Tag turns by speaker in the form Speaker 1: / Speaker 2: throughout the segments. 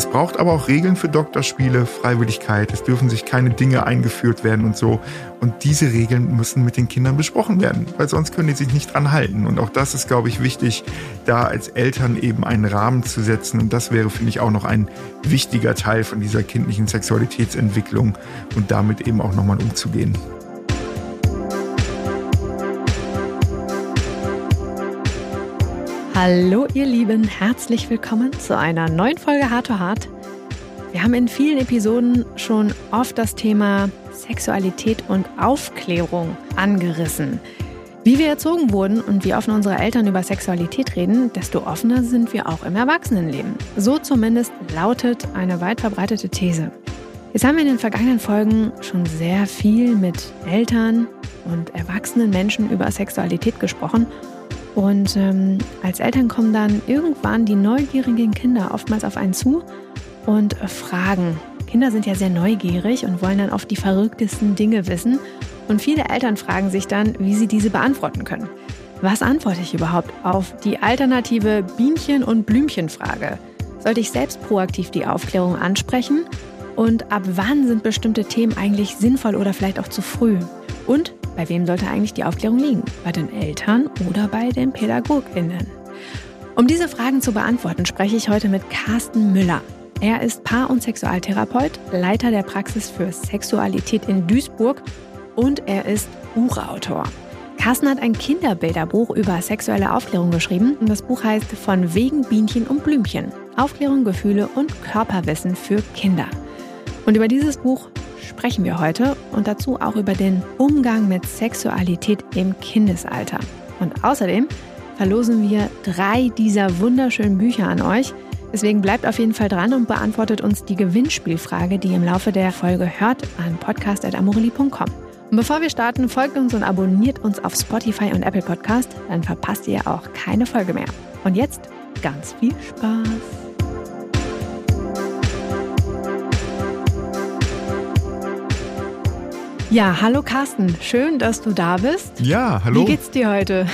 Speaker 1: Es braucht aber auch Regeln für Doktorspiele, Freiwilligkeit. Es dürfen sich keine Dinge eingeführt werden und so. Und diese Regeln müssen mit den Kindern besprochen werden, weil sonst können die sich nicht dran halten. Und auch das ist, glaube ich, wichtig, da als Eltern eben einen Rahmen zu setzen. Und das wäre, finde ich, auch noch ein wichtiger Teil von dieser kindlichen Sexualitätsentwicklung und damit eben auch nochmal umzugehen.
Speaker 2: Hallo ihr Lieben, herzlich willkommen zu einer neuen Folge Hard to Hard. Wir haben in vielen Episoden schon oft das Thema Sexualität und Aufklärung angerissen. Wie wir erzogen wurden und wie offen unsere Eltern über Sexualität reden, desto offener sind wir auch im Erwachsenenleben. So zumindest lautet eine weit verbreitete These. Jetzt haben wir in den vergangenen Folgen schon sehr viel mit Eltern und erwachsenen Menschen über Sexualität gesprochen und ähm, als Eltern kommen dann irgendwann die neugierigen Kinder oftmals auf einen zu und fragen. Kinder sind ja sehr neugierig und wollen dann oft die verrücktesten Dinge wissen. Und viele Eltern fragen sich dann, wie sie diese beantworten können. Was antworte ich überhaupt auf die alternative Bienchen- und Blümchenfrage? Sollte ich selbst proaktiv die Aufklärung ansprechen? Und ab wann sind bestimmte Themen eigentlich sinnvoll oder vielleicht auch zu früh? Und bei wem sollte eigentlich die Aufklärung liegen? Bei den Eltern oder bei den PädagogInnen? Um diese Fragen zu beantworten, spreche ich heute mit Carsten Müller. Er ist Paar- und Sexualtherapeut, Leiter der Praxis für Sexualität in Duisburg und er ist Buchautor. Carsten hat ein Kinderbilderbuch über sexuelle Aufklärung geschrieben und das Buch heißt Von wegen Bienchen und Blümchen. Aufklärung, Gefühle und Körperwissen für Kinder. Und über dieses Buch sprechen wir heute und dazu auch über den Umgang mit Sexualität im Kindesalter. Und außerdem verlosen wir drei dieser wunderschönen Bücher an euch. Deswegen bleibt auf jeden Fall dran und beantwortet uns die Gewinnspielfrage, die ihr im Laufe der Folge hört, an podcast.amorelli.com. Und bevor wir starten, folgt uns und abonniert uns auf Spotify und Apple Podcast, dann verpasst ihr auch keine Folge mehr. Und jetzt ganz viel Spaß! Ja, hallo Carsten, schön, dass du da bist.
Speaker 1: Ja, hallo.
Speaker 2: Wie geht's dir heute?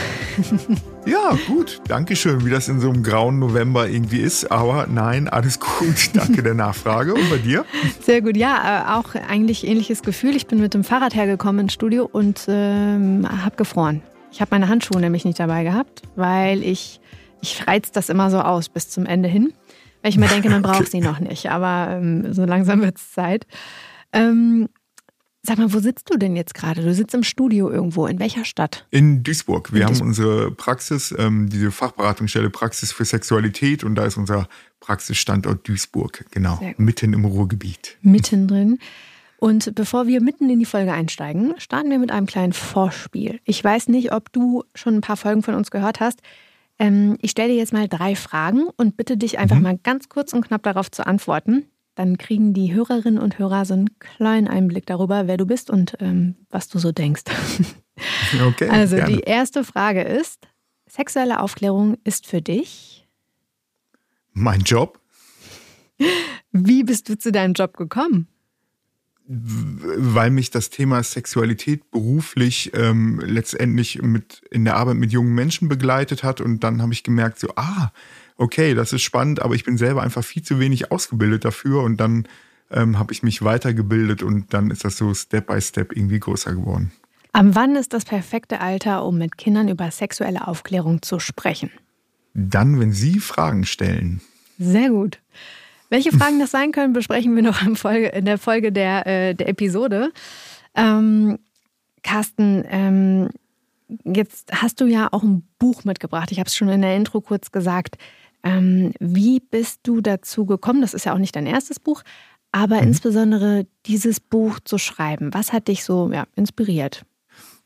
Speaker 1: ja, gut, danke schön, wie das in so einem grauen November irgendwie ist. Aber nein, alles gut, danke der Nachfrage. Und bei dir?
Speaker 2: Sehr gut, ja, äh, auch eigentlich ähnliches Gefühl. Ich bin mit dem Fahrrad hergekommen ins Studio und ähm, habe gefroren. Ich habe meine Handschuhe nämlich nicht dabei gehabt, weil ich, ich reiz das immer so aus bis zum Ende hin. Weil ich mir denke, man braucht okay. sie noch nicht, aber ähm, so langsam wird es Zeit. Ähm, Sag mal, wo sitzt du denn jetzt gerade? Du sitzt im Studio irgendwo. In welcher Stadt?
Speaker 1: In Duisburg. Wir In haben Duisburg. unsere Praxis, ähm, diese Fachberatungsstelle Praxis für Sexualität und da ist unser Praxisstandort Duisburg. Genau. Mitten im Ruhrgebiet.
Speaker 2: Mittendrin. Und bevor wir mitten in die Folge einsteigen, starten wir mit einem kleinen Vorspiel. Ich weiß nicht, ob du schon ein paar Folgen von uns gehört hast. Ähm, ich stelle dir jetzt mal drei Fragen und bitte dich einfach mhm. mal ganz kurz und knapp darauf zu antworten. Dann kriegen die Hörerinnen und Hörer so einen kleinen Einblick darüber, wer du bist und ähm, was du so denkst. Okay, also gerne. die erste Frage ist, sexuelle Aufklärung ist für dich?
Speaker 1: Mein Job.
Speaker 2: Wie bist du zu deinem Job gekommen?
Speaker 1: Weil mich das Thema Sexualität beruflich ähm, letztendlich mit in der Arbeit mit jungen Menschen begleitet hat und dann habe ich gemerkt, so, ah, okay, das ist spannend, aber ich bin selber einfach viel zu wenig ausgebildet dafür und dann ähm, habe ich mich weitergebildet und dann ist das so Step by Step irgendwie größer geworden.
Speaker 2: Am wann ist das perfekte Alter, um mit Kindern über sexuelle Aufklärung zu sprechen?
Speaker 1: Dann, wenn Sie Fragen stellen.
Speaker 2: Sehr gut. Welche Fragen das sein können, besprechen wir noch in, der Folge der, äh, der Episode. Ähm, Carsten, ähm, jetzt hast du ja auch ein Buch mitgebracht. Ich habe es schon in der Intro kurz gesagt. Ähm, wie bist du dazu gekommen? Das ist ja auch nicht dein erstes Buch, aber mhm. insbesondere dieses Buch zu schreiben. Was hat dich so ja, inspiriert?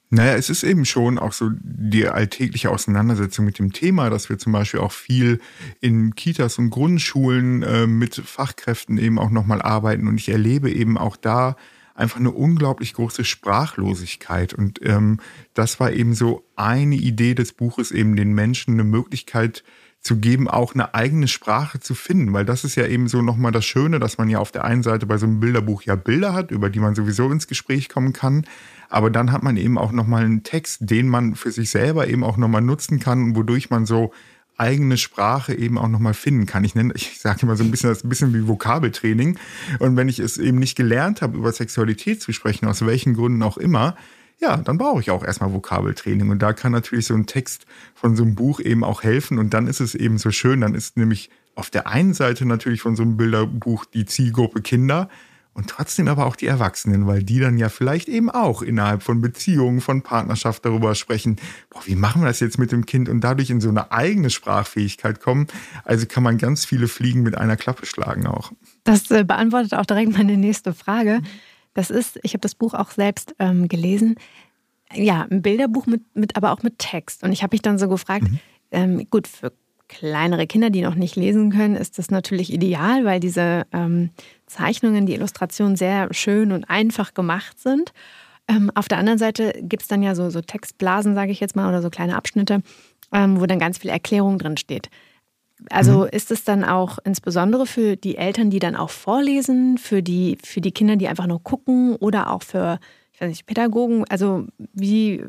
Speaker 1: Naja, es ist eben schon auch so die alltägliche Auseinandersetzung mit dem Thema, dass wir zum Beispiel auch viel in Kitas und Grundschulen äh, mit Fachkräften eben auch nochmal arbeiten. Und ich erlebe eben auch da einfach eine unglaublich große Sprachlosigkeit. Und ähm, das war eben so eine Idee des Buches, eben den Menschen eine Möglichkeit zu geben, auch eine eigene Sprache zu finden, weil das ist ja eben so nochmal das Schöne, dass man ja auf der einen Seite bei so einem Bilderbuch ja Bilder hat, über die man sowieso ins Gespräch kommen kann, aber dann hat man eben auch nochmal einen Text, den man für sich selber eben auch nochmal nutzen kann, wodurch man so eigene Sprache eben auch nochmal finden kann. Ich nenne, ich sage immer so ein bisschen, das ein bisschen wie Vokabeltraining. Und wenn ich es eben nicht gelernt habe, über Sexualität zu sprechen, aus welchen Gründen auch immer, ja, dann brauche ich auch erstmal Vokabeltraining. Und da kann natürlich so ein Text von so einem Buch eben auch helfen. Und dann ist es eben so schön, dann ist nämlich auf der einen Seite natürlich von so einem Bilderbuch die Zielgruppe Kinder, und trotzdem aber auch die Erwachsenen, weil die dann ja vielleicht eben auch innerhalb von Beziehungen, von Partnerschaft darüber sprechen, boah, wie machen wir das jetzt mit dem Kind und dadurch in so eine eigene Sprachfähigkeit kommen. Also kann man ganz viele Fliegen mit einer Klappe schlagen auch.
Speaker 2: Das äh, beantwortet auch direkt meine nächste Frage. Das ist, ich habe das Buch auch selbst ähm, gelesen. Ja, ein Bilderbuch mit, mit, aber auch mit Text. Und ich habe mich dann so gefragt, mhm. ähm, gut, für kleinere Kinder, die noch nicht lesen können, ist das natürlich ideal, weil diese ähm, Zeichnungen, die Illustrationen sehr schön und einfach gemacht sind. Ähm, auf der anderen Seite gibt es dann ja so, so Textblasen, sage ich jetzt mal, oder so kleine Abschnitte, ähm, wo dann ganz viel Erklärung drin steht. Also mhm. ist es dann auch insbesondere für die Eltern, die dann auch vorlesen, für die, für die Kinder, die einfach nur gucken oder auch für weiß nicht, Pädagogen, also wie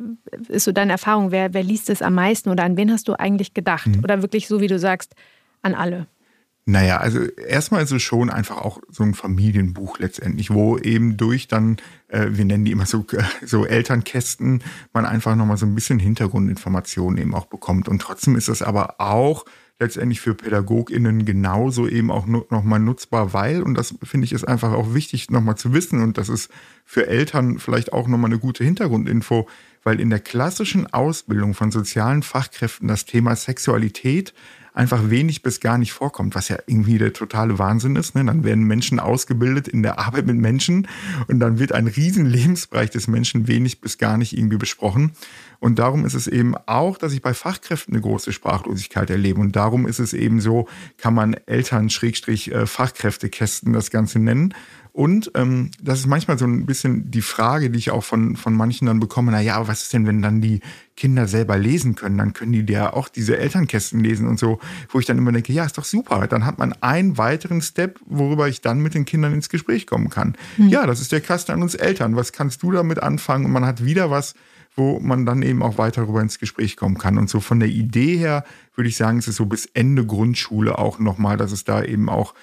Speaker 2: ist so deine Erfahrung? Wer, wer liest es am meisten oder an wen hast du eigentlich gedacht? Mhm. Oder wirklich so, wie du sagst, an alle?
Speaker 1: Naja, also erstmal ist es schon einfach auch so ein Familienbuch letztendlich, wo eben durch dann, äh, wir nennen die immer so, so Elternkästen, man einfach nochmal so ein bisschen Hintergrundinformationen eben auch bekommt. Und trotzdem ist es aber auch letztendlich für PädagogInnen genauso eben auch nochmal nutzbar, weil, und das finde ich ist einfach auch wichtig nochmal zu wissen, und das ist für Eltern vielleicht auch nochmal eine gute Hintergrundinfo, weil in der klassischen Ausbildung von sozialen Fachkräften das Thema Sexualität einfach wenig bis gar nicht vorkommt, was ja irgendwie der totale Wahnsinn ist. Ne? Dann werden Menschen ausgebildet in der Arbeit mit Menschen und dann wird ein riesen Lebensbereich des Menschen wenig bis gar nicht irgendwie besprochen. Und darum ist es eben auch, dass ich bei Fachkräften eine große Sprachlosigkeit erlebe. Und darum ist es eben so, kann man Eltern-Fachkräftekästen das Ganze nennen. Und ähm, das ist manchmal so ein bisschen die Frage, die ich auch von, von manchen dann bekomme, na ja, was ist denn, wenn dann die Kinder selber lesen können? Dann können die ja auch diese Elternkästen lesen und so, wo ich dann immer denke, ja, ist doch super. Dann hat man einen weiteren Step, worüber ich dann mit den Kindern ins Gespräch kommen kann. Mhm. Ja, das ist der Kasten an uns Eltern. Was kannst du damit anfangen? Und man hat wieder was, wo man dann eben auch weiter darüber ins Gespräch kommen kann. Und so von der Idee her würde ich sagen, es ist so bis Ende Grundschule auch nochmal, dass es da eben auch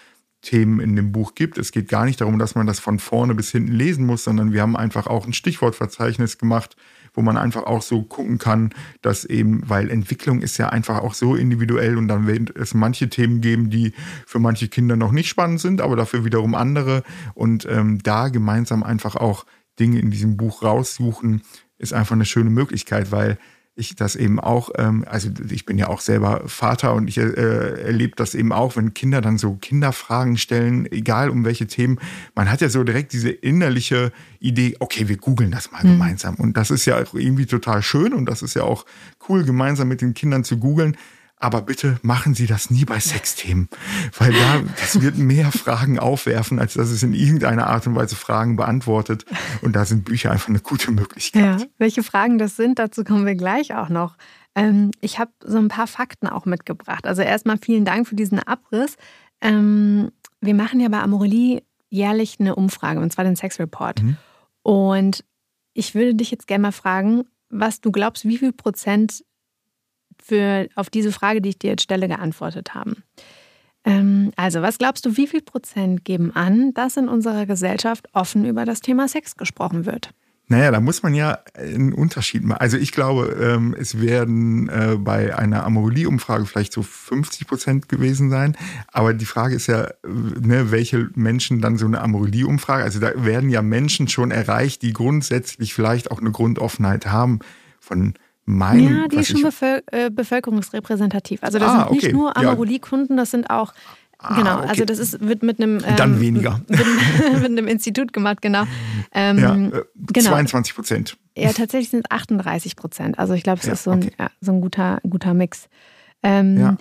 Speaker 1: Themen in dem Buch gibt. Es geht gar nicht darum, dass man das von vorne bis hinten lesen muss, sondern wir haben einfach auch ein Stichwortverzeichnis gemacht, wo man einfach auch so gucken kann, dass eben, weil Entwicklung ist ja einfach auch so individuell und dann wird es manche Themen geben, die für manche Kinder noch nicht spannend sind, aber dafür wiederum andere und ähm, da gemeinsam einfach auch Dinge in diesem Buch raussuchen, ist einfach eine schöne Möglichkeit, weil ich das eben auch, ähm, also ich bin ja auch selber Vater und ich äh, erlebe das eben auch, wenn Kinder dann so Kinderfragen stellen, egal um welche Themen, man hat ja so direkt diese innerliche Idee, okay, wir googeln das mal mhm. gemeinsam. Und das ist ja irgendwie total schön und das ist ja auch cool, gemeinsam mit den Kindern zu googeln. Aber bitte machen Sie das nie bei Sexthemen, weil da das wird mehr Fragen aufwerfen, als dass es in irgendeiner Art und Weise Fragen beantwortet. Und da sind Bücher einfach eine gute Möglichkeit.
Speaker 2: Ja, welche Fragen das sind, dazu kommen wir gleich auch noch. Ähm, ich habe so ein paar Fakten auch mitgebracht. Also erstmal vielen Dank für diesen Abriss. Ähm, wir machen ja bei Amorelie jährlich eine Umfrage, und zwar den Sex Report. Mhm. Und ich würde dich jetzt gerne mal fragen, was du glaubst, wie viel Prozent für, auf diese Frage, die ich dir jetzt stelle, geantwortet haben. Ähm, also, was glaubst du, wie viel Prozent geben an, dass in unserer Gesellschaft offen über das Thema Sex gesprochen wird?
Speaker 1: Naja, da muss man ja einen Unterschied machen. Also ich glaube, ähm, es werden äh, bei einer Amorelie-Umfrage vielleicht so 50 Prozent gewesen sein. Aber die Frage ist ja, ne, welche Menschen dann so eine Amorelie-Umfrage, also da werden ja Menschen schon erreicht, die grundsätzlich vielleicht auch eine Grundoffenheit haben von meinem.
Speaker 2: Ja, die ist schon bevöl äh, bevölkerungsrepräsentativ. Also das ah, sind nicht okay. nur Amorelie-Kunden, das sind auch Ah, genau, okay. also das ist, wird mit einem
Speaker 1: ähm, dann weniger
Speaker 2: mit, mit, einem Institut gemacht, genau.
Speaker 1: Ähm, ja, äh, genau. 22 Prozent.
Speaker 2: Ja, tatsächlich sind es 38 Prozent. Also ich glaube, es ja, ist so ein, okay. ja, so ein guter, guter Mix. Ähm, ja.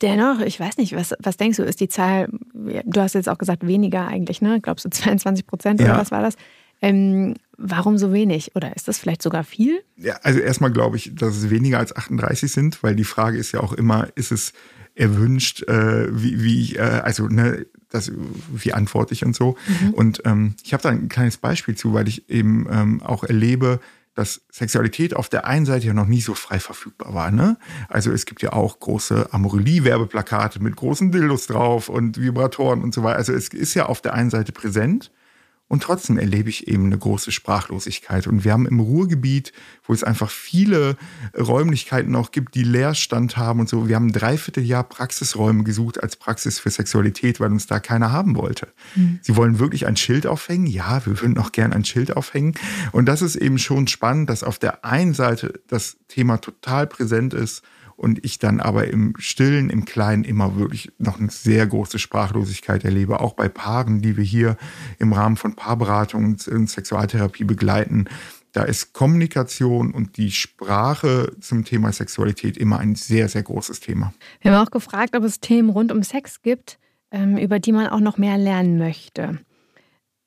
Speaker 2: Dennoch, ich weiß nicht, was, was denkst du, ist die Zahl, du hast jetzt auch gesagt, weniger eigentlich, ne? Glaubst du 22 Prozent oder was war das? Ähm, warum so wenig? Oder ist das vielleicht sogar viel?
Speaker 1: Ja, also erstmal glaube ich, dass es weniger als 38 sind, weil die Frage ist ja auch immer, ist es erwünscht, äh, wie, wie äh, also ne, das, wie antworte ich und so. Mhm. Und ähm, ich habe da ein kleines Beispiel zu, weil ich eben ähm, auch erlebe, dass Sexualität auf der einen Seite ja noch nie so frei verfügbar war. Ne? Also es gibt ja auch große Amorelie-Werbeplakate mit großen Dildos drauf und Vibratoren und so weiter. Also es ist ja auf der einen Seite präsent. Und trotzdem erlebe ich eben eine große Sprachlosigkeit. Und wir haben im Ruhrgebiet, wo es einfach viele Räumlichkeiten auch gibt, die Leerstand haben und so, wir haben ein Dreivierteljahr Praxisräume gesucht als Praxis für Sexualität, weil uns da keiner haben wollte. Mhm. Sie wollen wirklich ein Schild aufhängen? Ja, wir würden auch gern ein Schild aufhängen. Und das ist eben schon spannend, dass auf der einen Seite das Thema total präsent ist und ich dann aber im Stillen, im Kleinen immer wirklich noch eine sehr große Sprachlosigkeit erlebe, auch bei Paaren, die wir hier im Rahmen von Paarberatung und Sexualtherapie begleiten. Da ist Kommunikation und die Sprache zum Thema Sexualität immer ein sehr, sehr großes Thema.
Speaker 2: Wir haben auch gefragt, ob es Themen rund um Sex gibt, ähm, über die man auch noch mehr lernen möchte.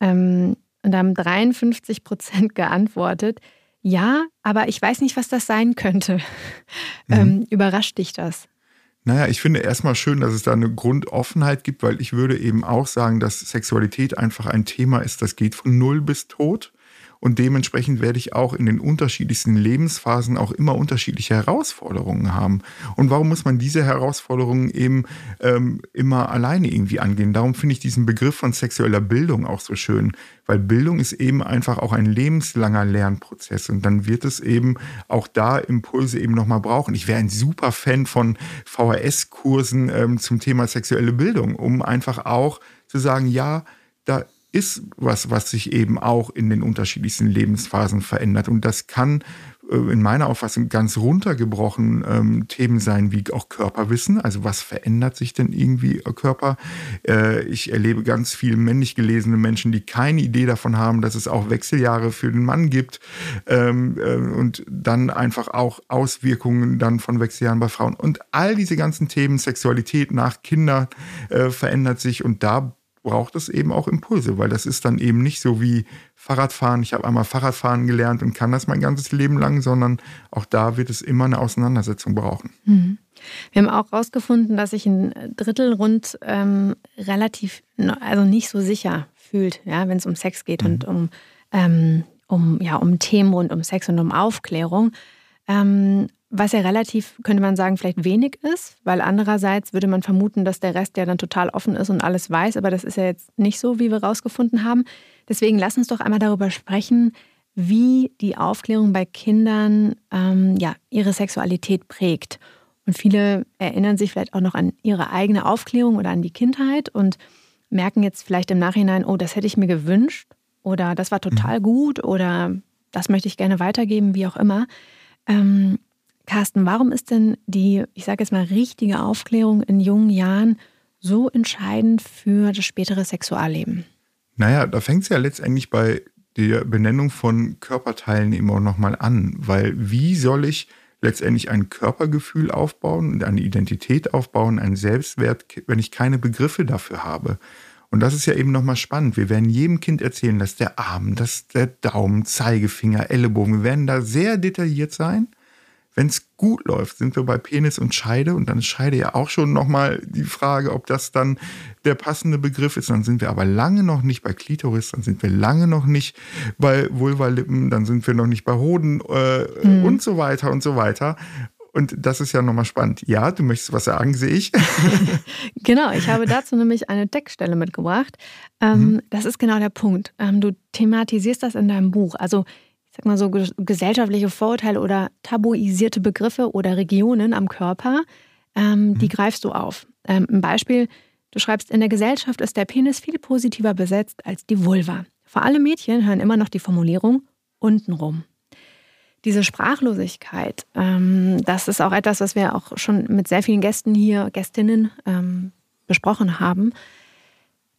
Speaker 2: Ähm, und da haben 53 Prozent geantwortet, ja, aber ich weiß nicht, was das sein könnte. Mhm. Ähm, überrascht dich das?
Speaker 1: Naja, ich finde erstmal schön, dass es da eine Grundoffenheit gibt, weil ich würde eben auch sagen, dass Sexualität einfach ein Thema ist, das geht von null bis tot. Und dementsprechend werde ich auch in den unterschiedlichsten Lebensphasen auch immer unterschiedliche Herausforderungen haben. Und warum muss man diese Herausforderungen eben ähm, immer alleine irgendwie angehen? Darum finde ich diesen Begriff von sexueller Bildung auch so schön, weil Bildung ist eben einfach auch ein lebenslanger Lernprozess und dann wird es eben auch da Impulse eben nochmal brauchen. Ich wäre ein super Fan von VHS-Kursen ähm, zum Thema sexuelle Bildung, um einfach auch zu sagen, ja, da ist was, was sich eben auch in den unterschiedlichsten Lebensphasen verändert. Und das kann äh, in meiner Auffassung ganz runtergebrochen ähm, Themen sein wie auch Körperwissen. Also was verändert sich denn irgendwie äh, Körper? Äh, ich erlebe ganz viele männlich gelesene Menschen, die keine Idee davon haben, dass es auch Wechseljahre für den Mann gibt ähm, äh, und dann einfach auch Auswirkungen dann von Wechseljahren bei Frauen. Und all diese ganzen Themen, Sexualität nach Kindern äh, verändert sich und da braucht es eben auch Impulse, weil das ist dann eben nicht so wie Fahrradfahren. Ich habe einmal Fahrradfahren gelernt und kann das mein ganzes Leben lang, sondern auch da wird es immer eine Auseinandersetzung brauchen. Mhm.
Speaker 2: Wir haben auch herausgefunden, dass sich ein Drittel rund ähm, relativ, also nicht so sicher fühlt, ja, wenn es um Sex geht mhm. und um, ähm, um, ja, um Themen rund um Sex und um Aufklärung. Ähm, was ja relativ, könnte man sagen, vielleicht wenig ist, weil andererseits würde man vermuten, dass der Rest ja dann total offen ist und alles weiß, aber das ist ja jetzt nicht so, wie wir rausgefunden haben. Deswegen lass uns doch einmal darüber sprechen, wie die Aufklärung bei Kindern ähm, ja, ihre Sexualität prägt. Und viele erinnern sich vielleicht auch noch an ihre eigene Aufklärung oder an die Kindheit und merken jetzt vielleicht im Nachhinein, oh, das hätte ich mir gewünscht oder das war total mhm. gut oder das möchte ich gerne weitergeben, wie auch immer. Ähm, Carsten, warum ist denn die, ich sage jetzt mal, richtige Aufklärung in jungen Jahren so entscheidend für das spätere Sexualleben?
Speaker 1: Naja, da fängt es ja letztendlich bei der Benennung von Körperteilen immer nochmal an, weil wie soll ich letztendlich ein Körpergefühl aufbauen und eine Identität aufbauen, einen Selbstwert, wenn ich keine Begriffe dafür habe? Und das ist ja eben nochmal spannend. Wir werden jedem Kind erzählen, dass der Arm, dass der Daumen, Zeigefinger, Ellenbogen, wir werden da sehr detailliert sein. Wenn es gut läuft, sind wir bei Penis und Scheide und dann ist Scheide ja auch schon nochmal die Frage, ob das dann der passende Begriff ist. Dann sind wir aber lange noch nicht bei Klitoris, dann sind wir lange noch nicht bei Vulvalippen, dann sind wir noch nicht bei Hoden äh, mhm. und so weiter und so weiter. Und das ist ja nochmal spannend. Ja, du möchtest was sagen, sehe ich.
Speaker 2: genau, ich habe dazu nämlich eine Deckstelle mitgebracht. Ähm, mhm. Das ist genau der Punkt. Ähm, du thematisierst das in deinem Buch. Also sag mal so, gesellschaftliche Vorurteile oder tabuisierte Begriffe oder Regionen am Körper, ähm, die mhm. greifst du auf. Ähm, ein Beispiel, du schreibst, in der Gesellschaft ist der Penis viel positiver besetzt als die Vulva. Vor allem Mädchen hören immer noch die Formulierung untenrum. Diese Sprachlosigkeit, ähm, das ist auch etwas, was wir auch schon mit sehr vielen Gästen hier, Gästinnen ähm, besprochen haben.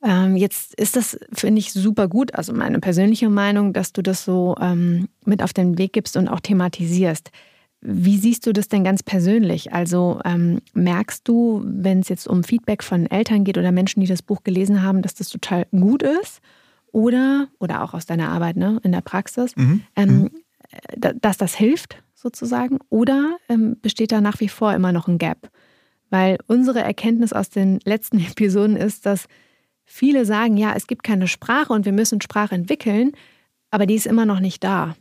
Speaker 2: Ähm, jetzt ist das, finde ich, super gut, also meine persönliche Meinung, dass du das so ähm, mit auf den Weg gibst und auch thematisierst. Wie siehst du das denn ganz persönlich? Also ähm, merkst du, wenn es jetzt um Feedback von Eltern geht oder Menschen, die das Buch gelesen haben, dass das total gut ist? Oder, oder auch aus deiner Arbeit ne, in der Praxis, mhm. ähm, mhm. dass das hilft sozusagen? Oder ähm, besteht da nach wie vor immer noch ein Gap? Weil unsere Erkenntnis aus den letzten Episoden ist, dass Viele sagen, ja, es gibt keine Sprache und wir müssen Sprache entwickeln, aber die ist immer noch nicht da.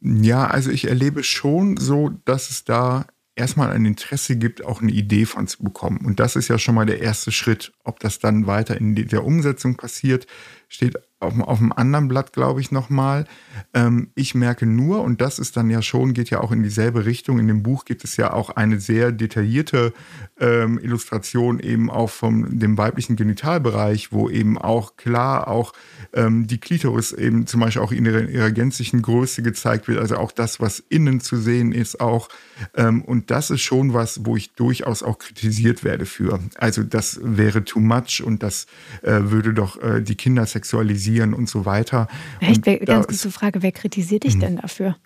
Speaker 1: Ja, also ich erlebe schon so, dass es da erstmal ein Interesse gibt, auch eine Idee von zu bekommen. Und das ist ja schon mal der erste Schritt. Ob das dann weiter in der Umsetzung passiert, steht auf, auf einem anderen Blatt, glaube ich, nochmal. Ähm, ich merke nur, und das ist dann ja schon, geht ja auch in dieselbe Richtung. In dem Buch gibt es ja auch eine sehr detaillierte ähm, Illustration eben auch vom dem weiblichen Genitalbereich, wo eben auch klar auch ähm, die Klitoris eben zum Beispiel auch in ihrer, ihrer gänzlichen Größe gezeigt wird. Also auch das, was innen zu sehen ist, auch. Ähm, und das ist schon was, wo ich durchaus auch kritisiert werde für. Also das wäre too much und das äh, würde doch äh, die Kinder sexualisieren und so weiter.
Speaker 2: Echt, wer, ganz kurze Frage, wer kritisiert dich mhm. denn dafür?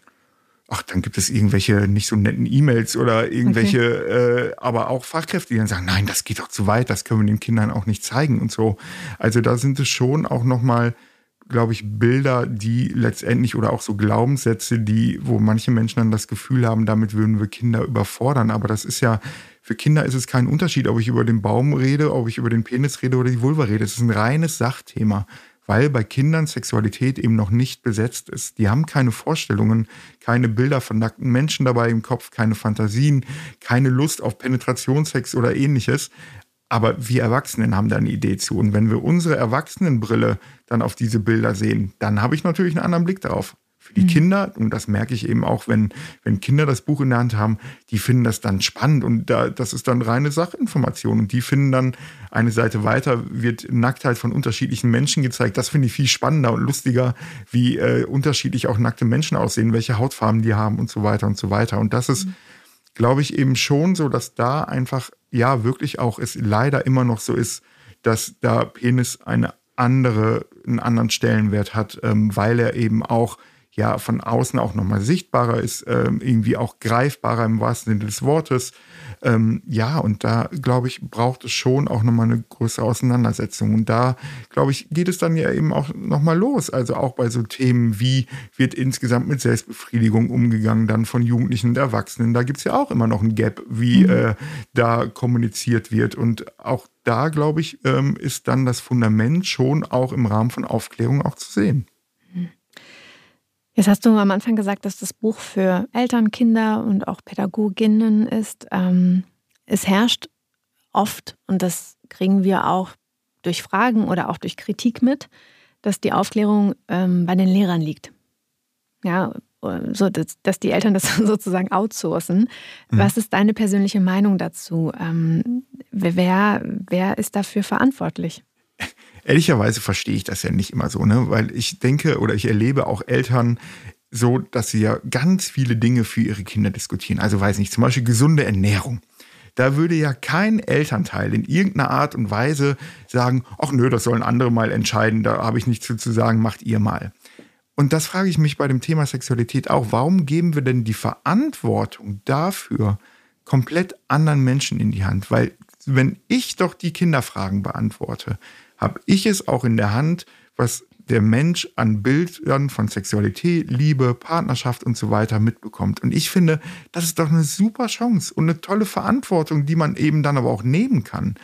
Speaker 1: ach, dann gibt es irgendwelche nicht so netten E-Mails oder irgendwelche, okay. äh, aber auch Fachkräfte, die dann sagen, nein, das geht doch zu weit, das können wir den Kindern auch nicht zeigen und so. Also da sind es schon auch nochmal, glaube ich, Bilder, die letztendlich oder auch so Glaubenssätze, die, wo manche Menschen dann das Gefühl haben, damit würden wir Kinder überfordern. Aber das ist ja, für Kinder ist es kein Unterschied, ob ich über den Baum rede, ob ich über den Penis rede oder die Vulva rede. Es ist ein reines Sachthema weil bei Kindern Sexualität eben noch nicht besetzt ist. Die haben keine Vorstellungen, keine Bilder von nackten Menschen dabei im Kopf, keine Fantasien, keine Lust auf Penetrationssex oder ähnliches. Aber wir Erwachsenen haben da eine Idee zu. Und wenn wir unsere Erwachsenenbrille dann auf diese Bilder sehen, dann habe ich natürlich einen anderen Blick darauf. Für die mhm. Kinder, und das merke ich eben auch, wenn, wenn Kinder das Buch in der Hand haben, die finden das dann spannend und da, das ist dann reine Sachinformation. Und die finden dann eine Seite weiter, wird Nacktheit von unterschiedlichen Menschen gezeigt. Das finde ich viel spannender und lustiger, wie äh, unterschiedlich auch nackte Menschen aussehen, welche Hautfarben die haben und so weiter und so weiter. Und das ist, mhm. glaube ich, eben schon so, dass da einfach, ja, wirklich auch es leider immer noch so ist, dass da Penis eine andere, einen anderen Stellenwert hat, ähm, weil er eben auch ja von außen auch nochmal sichtbarer ist, ähm, irgendwie auch greifbarer im wahrsten Sinne des Wortes. Ähm, ja, und da, glaube ich, braucht es schon auch nochmal eine größere Auseinandersetzung. Und da, glaube ich, geht es dann ja eben auch nochmal los. Also auch bei so Themen wie wird insgesamt mit Selbstbefriedigung umgegangen, dann von Jugendlichen und Erwachsenen. Da gibt es ja auch immer noch ein Gap, wie mhm. äh, da kommuniziert wird. Und auch da, glaube ich, ähm, ist dann das Fundament schon auch im Rahmen von Aufklärung auch zu sehen.
Speaker 2: Jetzt hast du am Anfang gesagt, dass das Buch für Eltern, Kinder und auch Pädagoginnen ist. Ähm, es herrscht oft, und das kriegen wir auch durch Fragen oder auch durch Kritik mit, dass die Aufklärung ähm, bei den Lehrern liegt. Ja, so dass, dass, die Eltern das sozusagen outsourcen. Mhm. Was ist deine persönliche Meinung dazu? Ähm, wer, wer ist dafür verantwortlich?
Speaker 1: Ehrlicherweise verstehe ich das ja nicht immer so, ne? weil ich denke oder ich erlebe auch Eltern so, dass sie ja ganz viele Dinge für ihre Kinder diskutieren. Also weiß nicht, zum Beispiel gesunde Ernährung. Da würde ja kein Elternteil in irgendeiner Art und Weise sagen, ach nö, das sollen andere mal entscheiden, da habe ich nichts zu sagen, macht ihr mal. Und das frage ich mich bei dem Thema Sexualität auch. Warum geben wir denn die Verantwortung dafür komplett anderen Menschen in die Hand? Weil wenn ich doch die Kinderfragen beantworte, habe ich es auch in der Hand, was der Mensch an Bildern von Sexualität, Liebe, Partnerschaft und so weiter mitbekommt. Und ich finde, das ist doch eine super Chance und eine tolle Verantwortung, die man eben dann aber auch nehmen kann.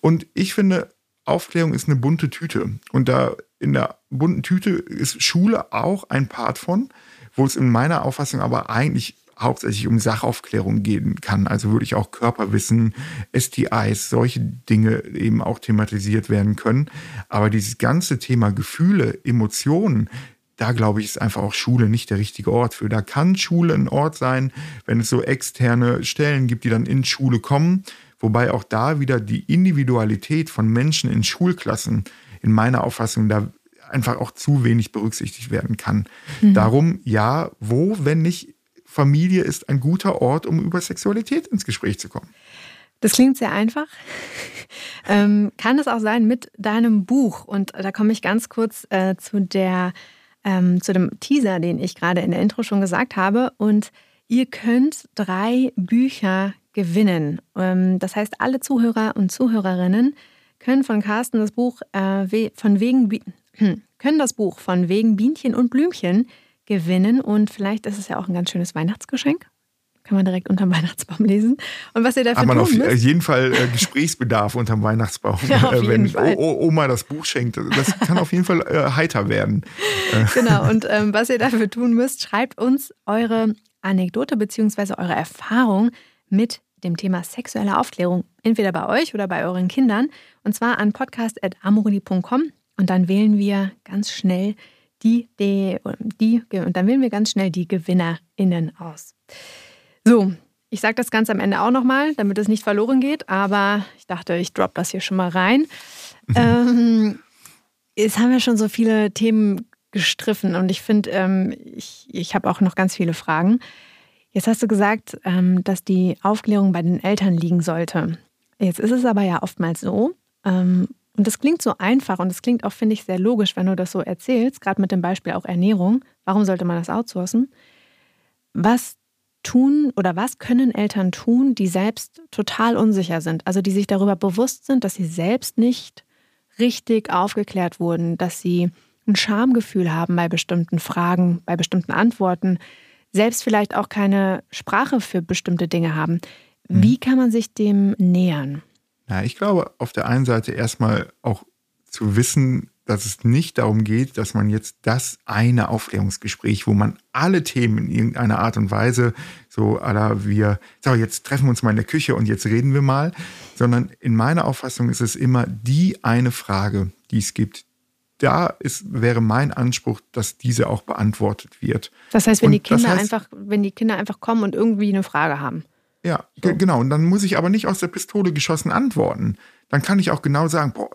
Speaker 1: Und ich finde, Aufklärung ist eine bunte Tüte. Und da in der bunten Tüte ist Schule auch ein Part von, wo es in meiner Auffassung aber eigentlich hauptsächlich um Sachaufklärung gehen kann. Also würde ich auch Körperwissen, STIs, solche Dinge eben auch thematisiert werden können. Aber dieses ganze Thema Gefühle, Emotionen, da glaube ich, ist einfach auch Schule nicht der richtige Ort für. Da kann Schule ein Ort sein, wenn es so externe Stellen gibt, die dann in Schule kommen. Wobei auch da wieder die Individualität von Menschen in Schulklassen in meiner Auffassung da einfach auch zu wenig berücksichtigt werden kann. Mhm. Darum, ja, wo, wenn nicht Familie ist ein guter Ort, um über Sexualität ins Gespräch zu kommen.
Speaker 2: Das klingt sehr einfach. ähm, kann es auch sein mit deinem Buch? Und da komme ich ganz kurz äh, zu, der, ähm, zu dem Teaser, den ich gerade in der Intro schon gesagt habe. Und ihr könnt drei Bücher gewinnen. Ähm, das heißt, alle Zuhörer und Zuhörerinnen können von Carsten das Buch äh, von wegen können das Buch von wegen Bienchen und Blümchen gewinnen. Und vielleicht ist es ja auch ein ganz schönes Weihnachtsgeschenk. Kann man direkt unterm Weihnachtsbaum lesen. Und was ihr dafür
Speaker 1: Hat man
Speaker 2: tun
Speaker 1: auf
Speaker 2: müsst,
Speaker 1: jeden Fall äh, Gesprächsbedarf unterm Weihnachtsbaum,
Speaker 2: Ja, auf
Speaker 1: äh, wenn
Speaker 2: jeden Fall.
Speaker 1: O- Oma das Buch schenkt. Das kann auf jeden Fall äh, heiter werden.
Speaker 2: Genau, und ähm, was ihr dafür tun müsst, schreibt uns eure Anekdote bzw. eure Erfahrung mit dem Thema sexuelle Aufklärung, entweder bei euch oder bei euren Kindern, und zwar an podcast.amoroni.com und dann wählen wir ganz schnell die, die, die, und dann wählen wir ganz schnell die GewinnerInnen aus. So, ich sage das ganz am Ende auch nochmal, damit es nicht verloren geht, aber ich dachte, ich drop das hier schon mal rein. ähm, es haben ja schon so viele Themen gestriffen und ich finde, ähm, ich, ich habe auch noch ganz viele Fragen. Jetzt hast du gesagt, ähm, dass die Aufklärung bei den Eltern liegen sollte. Jetzt ist es aber ja oftmals so, ähm, und das klingt so einfach und das klingt auch, finde ich, sehr logisch, wenn du das so erzählst, gerade mit dem Beispiel auch Ernährung. Warum sollte man das outsourcen? Was tun oder was können Eltern tun, die selbst total unsicher sind? Also die sich darüber bewusst sind, dass sie selbst nicht richtig aufgeklärt wurden, dass sie ein Schamgefühl haben bei bestimmten Fragen, bei bestimmten Antworten, selbst vielleicht auch keine Sprache für bestimmte Dinge haben. Wie kann man sich dem nähern?
Speaker 1: Ja, ich glaube, auf der einen Seite erstmal auch zu wissen, dass es nicht darum geht, dass man jetzt das eine Aufklärungsgespräch, wo man alle Themen in irgendeiner Art und Weise so aller wir, so jetzt treffen wir uns mal in der Küche und jetzt reden wir mal, sondern in meiner Auffassung ist es immer die eine Frage, die es gibt. Da ist, wäre mein Anspruch, dass diese auch beantwortet wird.
Speaker 2: Das heißt, wenn
Speaker 1: Und
Speaker 2: die Kinder
Speaker 1: das heißt-
Speaker 2: einfach, wenn die Kinder einfach kommen und irgendwie eine Frage haben.
Speaker 1: Ja, ge- genau. Und dann muss ich aber nicht aus der Pistole geschossen antworten. Dann kann ich auch genau sagen, boah,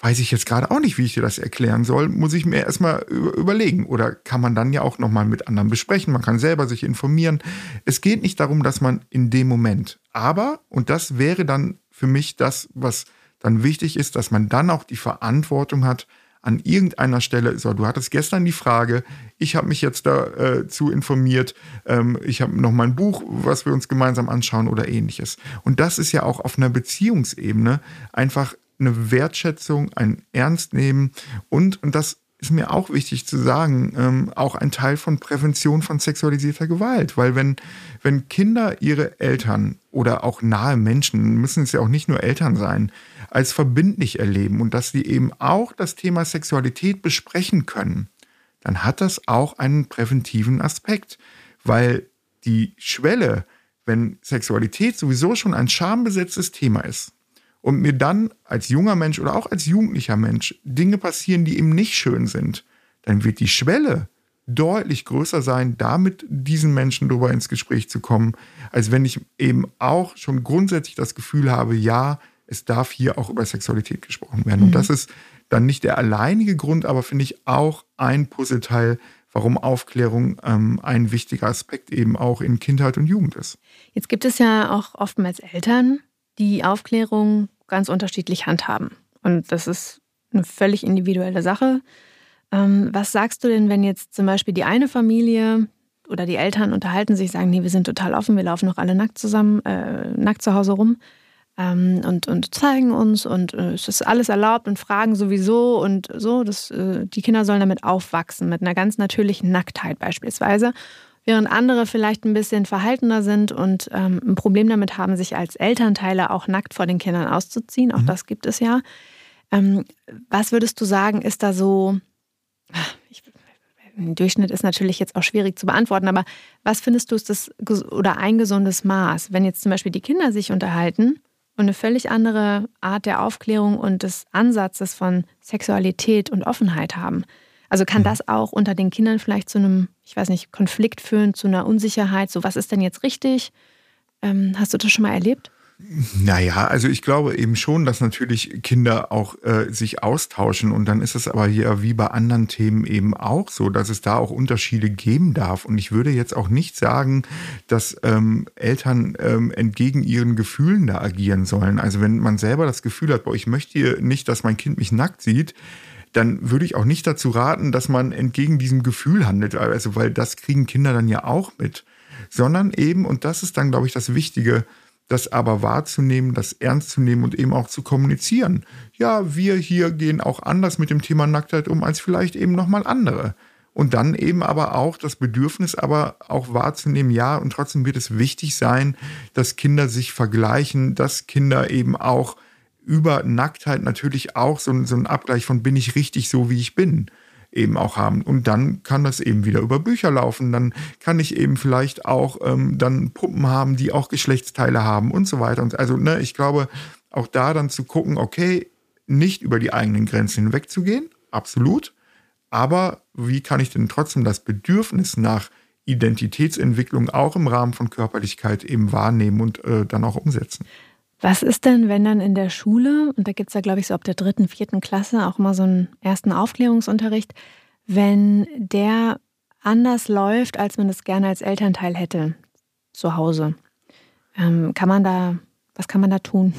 Speaker 1: weiß ich jetzt gerade auch nicht, wie ich dir das erklären soll, muss ich mir erstmal über- überlegen. Oder kann man dann ja auch nochmal mit anderen besprechen. Man kann selber sich informieren. Es geht nicht darum, dass man in dem Moment, aber, und das wäre dann für mich das, was dann wichtig ist, dass man dann auch die Verantwortung hat, an irgendeiner Stelle, so, du hattest gestern die Frage, ich habe mich jetzt dazu informiert, ähm, ich habe noch mal ein Buch, was wir uns gemeinsam anschauen oder ähnliches. Und das ist ja auch auf einer Beziehungsebene einfach eine Wertschätzung, ein Ernstnehmen und, und das ist mir auch wichtig zu sagen, ähm, auch ein Teil von Prävention von sexualisierter Gewalt. Weil wenn, wenn Kinder ihre Eltern oder auch nahe Menschen, müssen es ja auch nicht nur Eltern sein, als verbindlich erleben und dass sie eben auch das Thema Sexualität besprechen können, dann hat das auch einen präventiven Aspekt. Weil die Schwelle, wenn Sexualität sowieso schon ein schambesetztes Thema ist, und mir dann als junger Mensch oder auch als jugendlicher Mensch Dinge passieren, die eben nicht schön sind, dann wird die Schwelle deutlich größer sein, da mit diesen Menschen drüber ins Gespräch zu kommen, als wenn ich eben auch schon grundsätzlich das Gefühl habe, ja, es darf hier auch über Sexualität gesprochen werden. Und das ist dann nicht der alleinige Grund, aber finde ich auch ein Puzzleteil, warum Aufklärung ähm, ein wichtiger Aspekt eben auch in Kindheit und Jugend ist.
Speaker 2: Jetzt gibt es ja auch oftmals Eltern, die Aufklärung ganz unterschiedlich handhaben. Und das ist eine völlig individuelle Sache. Ähm, was sagst du denn, wenn jetzt zum Beispiel die eine Familie oder die Eltern unterhalten sich, sagen, nee, wir sind total offen, wir laufen noch alle nackt zusammen, äh, nackt zu Hause rum ähm, und, und zeigen uns und äh, es ist alles erlaubt und fragen sowieso und so. Das, äh, die Kinder sollen damit aufwachsen, mit einer ganz natürlichen Nacktheit beispielsweise. Während andere vielleicht ein bisschen verhaltener sind und ähm, ein Problem damit haben, sich als Elternteile auch nackt vor den Kindern auszuziehen. Auch das gibt es ja. Ähm, was würdest du sagen, ist da so, ich, ein Durchschnitt ist natürlich jetzt auch schwierig zu beantworten, aber was findest du ist das oder ein gesundes Maß? Wenn jetzt zum Beispiel die Kinder sich unterhalten und eine völlig andere Art der Aufklärung und des Ansatzes von Sexualität und Offenheit haben. Also kann das auch unter den Kindern vielleicht zu einem, ich weiß nicht, Konflikt führen, zu einer Unsicherheit? So, was ist denn jetzt richtig? Ähm, hast du das schon mal erlebt?
Speaker 1: Naja, also ich glaube eben schon, dass natürlich Kinder auch äh, sich austauschen und dann ist es aber hier wie bei anderen Themen eben auch so, dass es da auch Unterschiede geben darf. Und ich würde jetzt auch nicht sagen, dass ähm, Eltern ähm, entgegen ihren Gefühlen da agieren sollen. Also wenn man selber das Gefühl hat, boah, ich möchte hier nicht, dass mein Kind mich nackt sieht, dann würde ich auch nicht dazu raten, dass man entgegen diesem Gefühl handelt. Also, weil das kriegen Kinder dann ja auch mit. Sondern eben, und das ist dann, glaube ich, das Wichtige, das aber wahrzunehmen, das ernst zu nehmen und eben auch zu kommunizieren. Ja, wir hier gehen auch anders mit dem Thema Nacktheit um als vielleicht eben nochmal andere. Und dann eben aber auch das Bedürfnis, aber auch wahrzunehmen, ja, und trotzdem wird es wichtig sein, dass Kinder sich vergleichen, dass Kinder eben auch über Nacktheit natürlich auch so, so einen Abgleich von bin ich richtig so, wie ich bin eben auch haben. Und dann kann das eben wieder über Bücher laufen. Dann kann ich eben vielleicht auch ähm, dann Puppen haben, die auch Geschlechtsteile haben und so weiter. Und also, ne, ich glaube, auch da dann zu gucken, okay, nicht über die eigenen Grenzen hinwegzugehen, absolut. Aber wie kann ich denn trotzdem das Bedürfnis nach Identitätsentwicklung auch im Rahmen von Körperlichkeit eben wahrnehmen und äh, dann auch umsetzen?
Speaker 2: Was ist denn, wenn dann in der Schule, und da gibt es ja, glaube ich, so ab der dritten, vierten Klasse auch immer so einen ersten Aufklärungsunterricht, wenn der anders läuft, als man es gerne als Elternteil hätte zu Hause? Ähm, kann man da, was kann man da tun?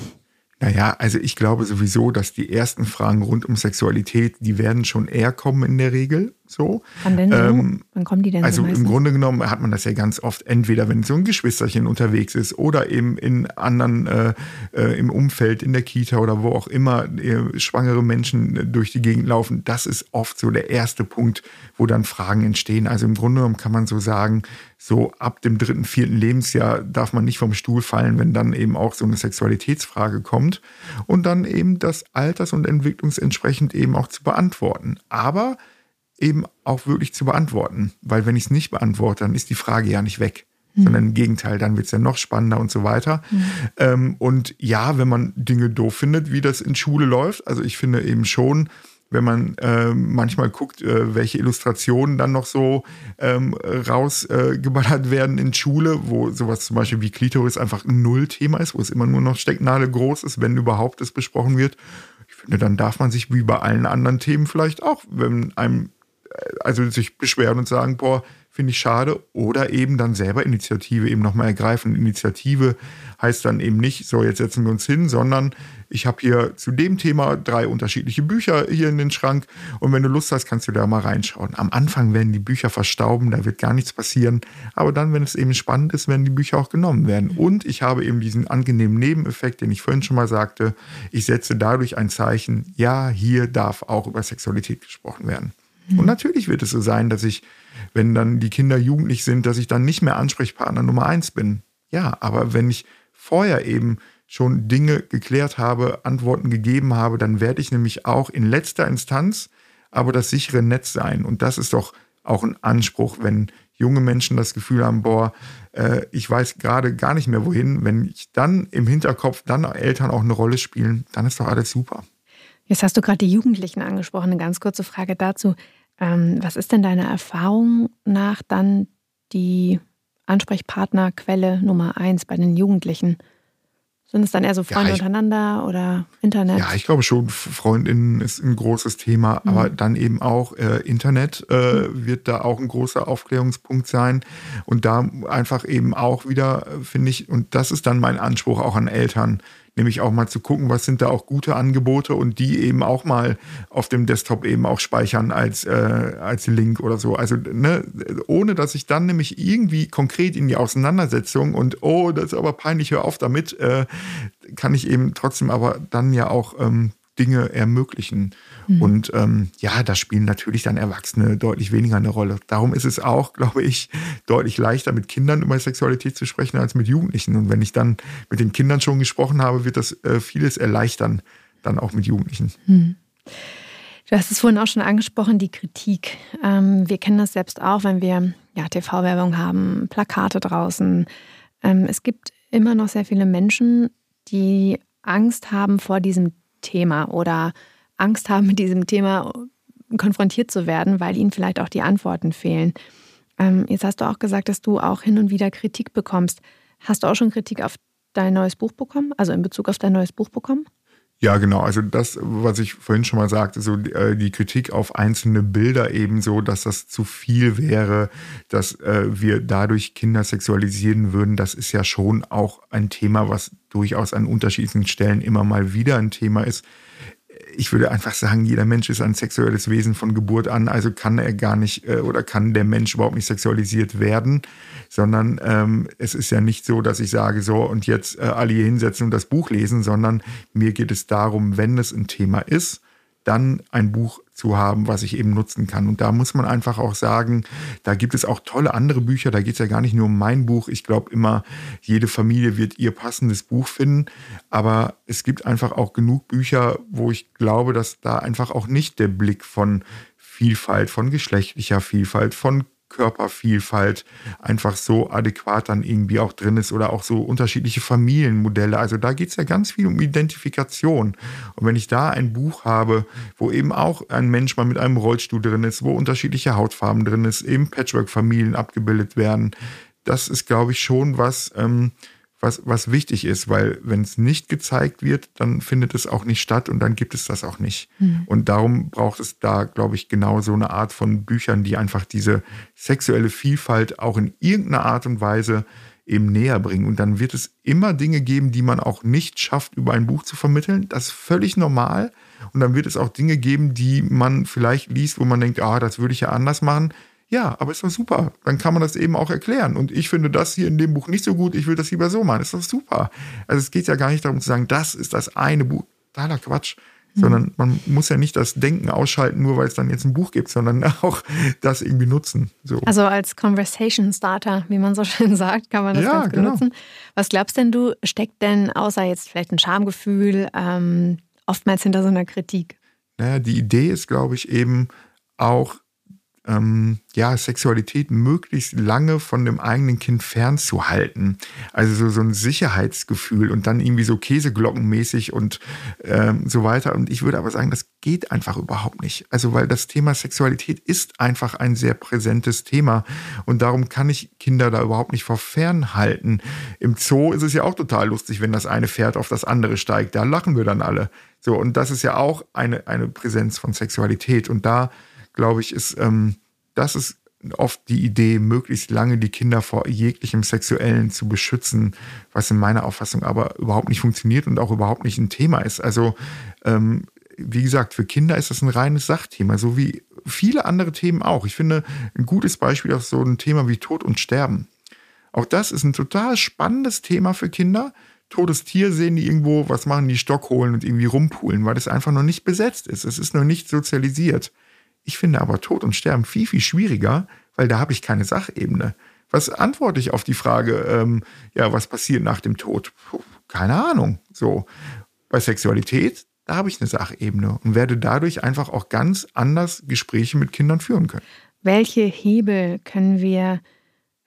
Speaker 1: Naja, also ich glaube sowieso, dass die ersten Fragen rund um Sexualität, die werden schon eher kommen in der Regel. So.
Speaker 2: Wann denn so? Ähm, Wann kommen die denn
Speaker 1: Also
Speaker 2: so
Speaker 1: im Grunde genommen hat man das ja ganz oft, entweder wenn so ein Geschwisterchen unterwegs ist oder eben in anderen, äh, äh, im Umfeld, in der Kita oder wo auch immer äh, schwangere Menschen durch die Gegend laufen. Das ist oft so der erste Punkt, wo dann Fragen entstehen. Also im Grunde genommen kann man so sagen, so ab dem dritten, vierten Lebensjahr darf man nicht vom Stuhl fallen, wenn dann eben auch so eine Sexualitätsfrage kommt und dann eben das Alters- und Entwicklungsentsprechend eben auch zu beantworten. Aber eben auch wirklich zu beantworten. Weil wenn ich es nicht beantworte, dann ist die Frage ja nicht weg. Mhm. Sondern im Gegenteil, dann wird es ja noch spannender und so weiter. Mhm. Ähm, und ja, wenn man Dinge doof findet, wie das in Schule läuft, also ich finde eben schon, wenn man äh, manchmal guckt, äh, welche Illustrationen dann noch so ähm, rausgeballert werden in Schule, wo sowas zum Beispiel wie Klitoris einfach ein Nullthema ist, wo es immer nur noch Stecknadel groß ist, wenn überhaupt es besprochen wird. Ich finde, dann darf man sich wie bei allen anderen Themen vielleicht auch, wenn einem also sich beschweren und sagen, boah, finde ich schade. Oder eben dann selber Initiative eben nochmal ergreifen. Initiative heißt dann eben nicht, so jetzt setzen wir uns hin, sondern ich habe hier zu dem Thema drei unterschiedliche Bücher hier in den Schrank und wenn du Lust hast, kannst du da mal reinschauen. Am Anfang werden die Bücher verstauben, da wird gar nichts passieren, aber dann, wenn es eben spannend ist, werden die Bücher auch genommen werden. Und ich habe eben diesen angenehmen Nebeneffekt, den ich vorhin schon mal sagte, ich setze dadurch ein Zeichen, ja, hier darf auch über Sexualität gesprochen werden. Und natürlich wird es so sein, dass ich, wenn dann die Kinder jugendlich sind, dass ich dann nicht mehr Ansprechpartner Nummer eins bin. Ja, aber wenn ich vorher eben schon Dinge geklärt habe, Antworten gegeben habe, dann werde ich nämlich auch in letzter Instanz aber das sichere Netz sein. Und das ist doch auch ein Anspruch, wenn junge Menschen das Gefühl haben, boah, äh, ich weiß gerade gar nicht mehr wohin. Wenn ich dann im Hinterkopf dann Eltern auch eine Rolle spielen, dann ist doch alles super.
Speaker 2: Jetzt hast du gerade die Jugendlichen angesprochen. Eine ganz kurze Frage dazu. Ähm, was ist denn deiner Erfahrung nach dann die Ansprechpartnerquelle Nummer eins bei den Jugendlichen? Sind es dann eher so Freunde ja, ich, untereinander oder Internet?
Speaker 1: Ja, ich glaube schon, Freundinnen ist ein großes Thema, mhm. aber dann eben auch äh, Internet äh, mhm. wird da auch ein großer Aufklärungspunkt sein. Und da einfach eben auch wieder, finde ich, und das ist dann mein Anspruch auch an Eltern, nämlich auch mal zu gucken, was sind da auch gute Angebote und die eben auch mal auf dem Desktop eben auch speichern als, äh, als Link oder so. Also ne, ohne dass ich dann nämlich irgendwie konkret in die Auseinandersetzung und oh, das ist aber peinlich, hör auf damit, äh, kann ich eben trotzdem aber dann ja auch ähm, Dinge ermöglichen. Mhm. Und ähm, ja, da spielen natürlich dann Erwachsene deutlich weniger eine Rolle. Darum ist es auch, glaube ich, deutlich leichter mit Kindern über Sexualität zu sprechen als mit Jugendlichen. Und wenn ich dann mit den Kindern schon gesprochen habe, wird das äh, vieles erleichtern, dann auch mit Jugendlichen. Mhm.
Speaker 2: Du hast es vorhin auch schon angesprochen, die Kritik. Ähm, wir kennen das selbst auch, wenn wir ja, TV-Werbung haben, Plakate draußen. Ähm, es gibt immer noch sehr viele Menschen, die Angst haben vor diesem Thema oder Angst haben, mit diesem Thema konfrontiert zu werden, weil ihnen vielleicht auch die Antworten fehlen. Ähm, jetzt hast du auch gesagt, dass du auch hin und wieder Kritik bekommst. Hast du auch schon Kritik auf dein neues Buch bekommen? Also in Bezug auf dein neues Buch bekommen?
Speaker 1: Ja, genau. Also das, was ich vorhin schon mal sagte, so äh, die Kritik auf einzelne Bilder ebenso, dass das zu viel wäre, dass äh, wir dadurch Kinder sexualisieren würden, das ist ja schon auch ein Thema, was durchaus an unterschiedlichen Stellen immer mal wieder ein Thema ist ich würde einfach sagen, jeder Mensch ist ein sexuelles Wesen von Geburt an, also kann er gar nicht äh, oder kann der Mensch überhaupt nicht sexualisiert werden, sondern ähm, es ist ja nicht so, dass ich sage, so und jetzt äh, alle hier hinsetzen und das Buch lesen, sondern mir geht es darum, wenn es ein Thema ist, dann ein Buch zu haben, was ich eben nutzen kann. Und da muss man einfach auch sagen, da gibt es auch tolle andere Bücher, da geht es ja gar nicht nur um mein Buch. Ich glaube immer, jede Familie wird ihr passendes Buch finden. Aber es gibt einfach auch genug Bücher, wo ich glaube, dass da einfach auch nicht der Blick von Vielfalt, von geschlechtlicher Vielfalt, von Körpervielfalt einfach so adäquat dann irgendwie auch drin ist oder auch so unterschiedliche Familienmodelle. Also da geht es ja ganz viel um Identifikation. Und wenn ich da ein Buch habe, wo eben auch ein Mensch mal mit einem Rollstuhl drin ist, wo unterschiedliche Hautfarben drin ist, eben Patchwork-Familien abgebildet werden, das ist, glaube ich, schon was, ähm, was, was wichtig ist, weil wenn es nicht gezeigt wird, dann findet es auch nicht statt und dann gibt es das auch nicht. Mhm. Und darum braucht es da, glaube ich, genau so eine Art von Büchern, die einfach diese sexuelle Vielfalt auch in irgendeiner Art und Weise eben näher bringen. Und dann wird es immer Dinge geben, die man auch nicht schafft, über ein Buch zu vermitteln. Das ist völlig normal. Und dann wird es auch Dinge geben, die man vielleicht liest, wo man denkt, ah, das würde ich ja anders machen. Ja, aber ist doch super. Dann kann man das eben auch erklären. Und ich finde das hier in dem Buch nicht so gut, ich will das lieber so machen. Ist doch super. Also es geht ja gar nicht darum zu sagen, das ist das eine Buch. Totaler Quatsch. Mhm. Sondern man muss ja nicht das Denken ausschalten, nur weil es dann jetzt ein Buch gibt, sondern auch das irgendwie nutzen. So.
Speaker 2: Also als Conversation Starter, wie man so schön sagt, kann man das ja, ganz genau. nutzen. Was glaubst denn du, steckt denn außer jetzt vielleicht ein Schamgefühl ähm, oftmals hinter so einer Kritik?
Speaker 1: Naja, die Idee ist, glaube ich, eben auch ähm, ja, Sexualität möglichst lange von dem eigenen Kind fernzuhalten. Also so, so ein Sicherheitsgefühl und dann irgendwie so Käseglockenmäßig und ähm, so weiter. Und ich würde aber sagen, das geht einfach überhaupt nicht. Also weil das Thema Sexualität ist einfach ein sehr präsentes Thema und darum kann ich Kinder da überhaupt nicht vor fernhalten. Im Zoo ist es ja auch total lustig, wenn das eine Pferd auf das andere steigt. Da lachen wir dann alle. So, und das ist ja auch eine, eine Präsenz von Sexualität. Und da glaube ich, ist, ähm, das ist oft die Idee, möglichst lange die Kinder vor jeglichem Sexuellen zu beschützen, was in meiner Auffassung aber überhaupt nicht funktioniert und auch überhaupt nicht ein Thema ist. Also, ähm, wie gesagt, für Kinder ist das ein reines Sachthema, so wie viele andere Themen auch. Ich finde, ein gutes Beispiel ist so ein Thema wie Tod und Sterben. Auch das ist ein total spannendes Thema für Kinder. Totes Tier sehen die irgendwo, was machen die Stock holen und irgendwie rumpulen, weil es einfach noch nicht besetzt ist. Es ist noch nicht sozialisiert. Ich finde aber Tod und Sterben viel, viel schwieriger, weil da habe ich keine Sachebene. Was antworte ich auf die Frage, ähm, ja, was passiert nach dem Tod? Puh, keine Ahnung. So. Bei Sexualität, da habe ich eine Sachebene und werde dadurch einfach auch ganz anders Gespräche mit Kindern führen können.
Speaker 2: Welche Hebel können wir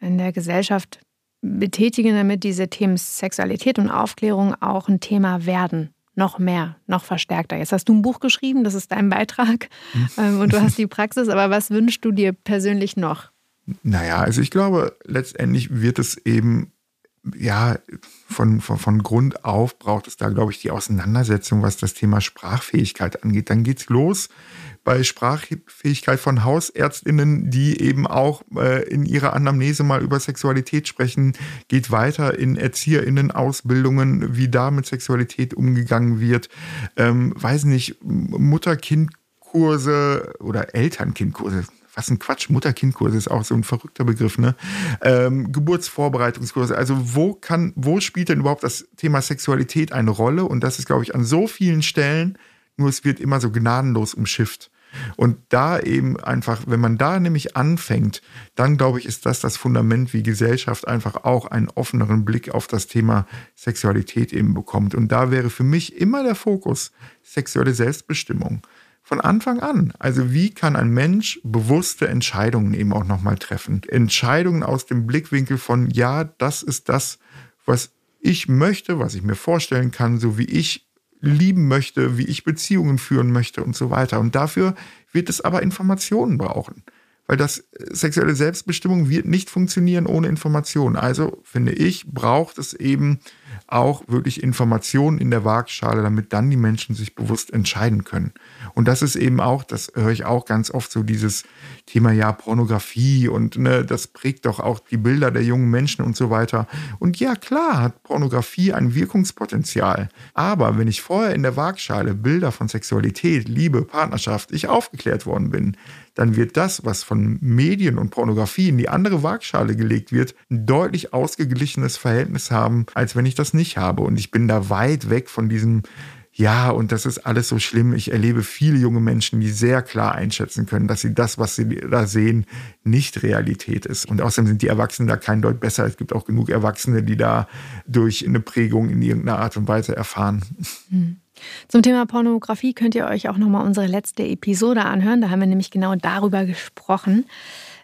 Speaker 2: in der Gesellschaft betätigen, damit diese Themen Sexualität und Aufklärung auch ein Thema werden? Noch mehr, noch verstärkter. Jetzt hast du ein Buch geschrieben, das ist dein Beitrag mhm. und du hast die Praxis, aber was wünschst du dir persönlich noch?
Speaker 1: Naja, also ich glaube, letztendlich wird es eben, ja, von, von, von Grund auf braucht es da, glaube ich, die Auseinandersetzung, was das Thema Sprachfähigkeit angeht. Dann geht's los bei Sprachfähigkeit von Hausärztinnen, die eben auch äh, in ihrer Anamnese mal über Sexualität sprechen, geht weiter in Erzieherinnen-Ausbildungen, wie da mit Sexualität umgegangen wird. Ähm, weiß nicht, Mutter-Kind-Kurse oder Eltern-Kind-Kurse ein Quatsch, Mutter-Kind-Kurse ist auch so ein verrückter Begriff, ne? Ähm, Geburtsvorbereitungskurse. Also wo kann, wo spielt denn überhaupt das Thema Sexualität eine Rolle? Und das ist, glaube ich, an so vielen Stellen nur es wird immer so gnadenlos umschifft. Und da eben einfach, wenn man da nämlich anfängt, dann glaube ich, ist das das Fundament, wie Gesellschaft einfach auch einen offeneren Blick auf das Thema Sexualität eben bekommt. Und da wäre für mich immer der Fokus sexuelle Selbstbestimmung. Von Anfang an. Also wie kann ein Mensch bewusste Entscheidungen eben auch nochmal treffen? Entscheidungen aus dem Blickwinkel von, ja, das ist das, was ich möchte, was ich mir vorstellen kann, so wie ich lieben möchte, wie ich Beziehungen führen möchte und so weiter. Und dafür wird es aber Informationen brauchen. Weil das äh, sexuelle Selbstbestimmung wird nicht funktionieren ohne Informationen. Also finde ich, braucht es eben auch wirklich Informationen in der Waagschale, damit dann die Menschen sich bewusst entscheiden können. Und das ist eben auch, das höre ich auch ganz oft so dieses Thema ja Pornografie und ne, das prägt doch auch die Bilder der jungen Menschen und so weiter. Und ja, klar hat Pornografie ein Wirkungspotenzial. Aber wenn ich vorher in der Waagschale Bilder von Sexualität, Liebe, Partnerschaft, ich aufgeklärt worden bin, dann wird das, was von Medien und Pornografie in die andere Waagschale gelegt wird, ein deutlich ausgeglichenes Verhältnis haben, als wenn ich das nicht habe. Und ich bin da weit weg von diesem ja, und das ist alles so schlimm. Ich erlebe viele junge Menschen, die sehr klar einschätzen können, dass sie das, was sie da sehen, nicht Realität ist. Und außerdem sind die Erwachsenen da kein Deut besser. Es gibt auch genug Erwachsene, die da durch eine Prägung in irgendeiner Art und Weise erfahren.
Speaker 2: Hm. Zum Thema Pornografie könnt ihr euch auch nochmal unsere letzte Episode anhören. Da haben wir nämlich genau darüber gesprochen.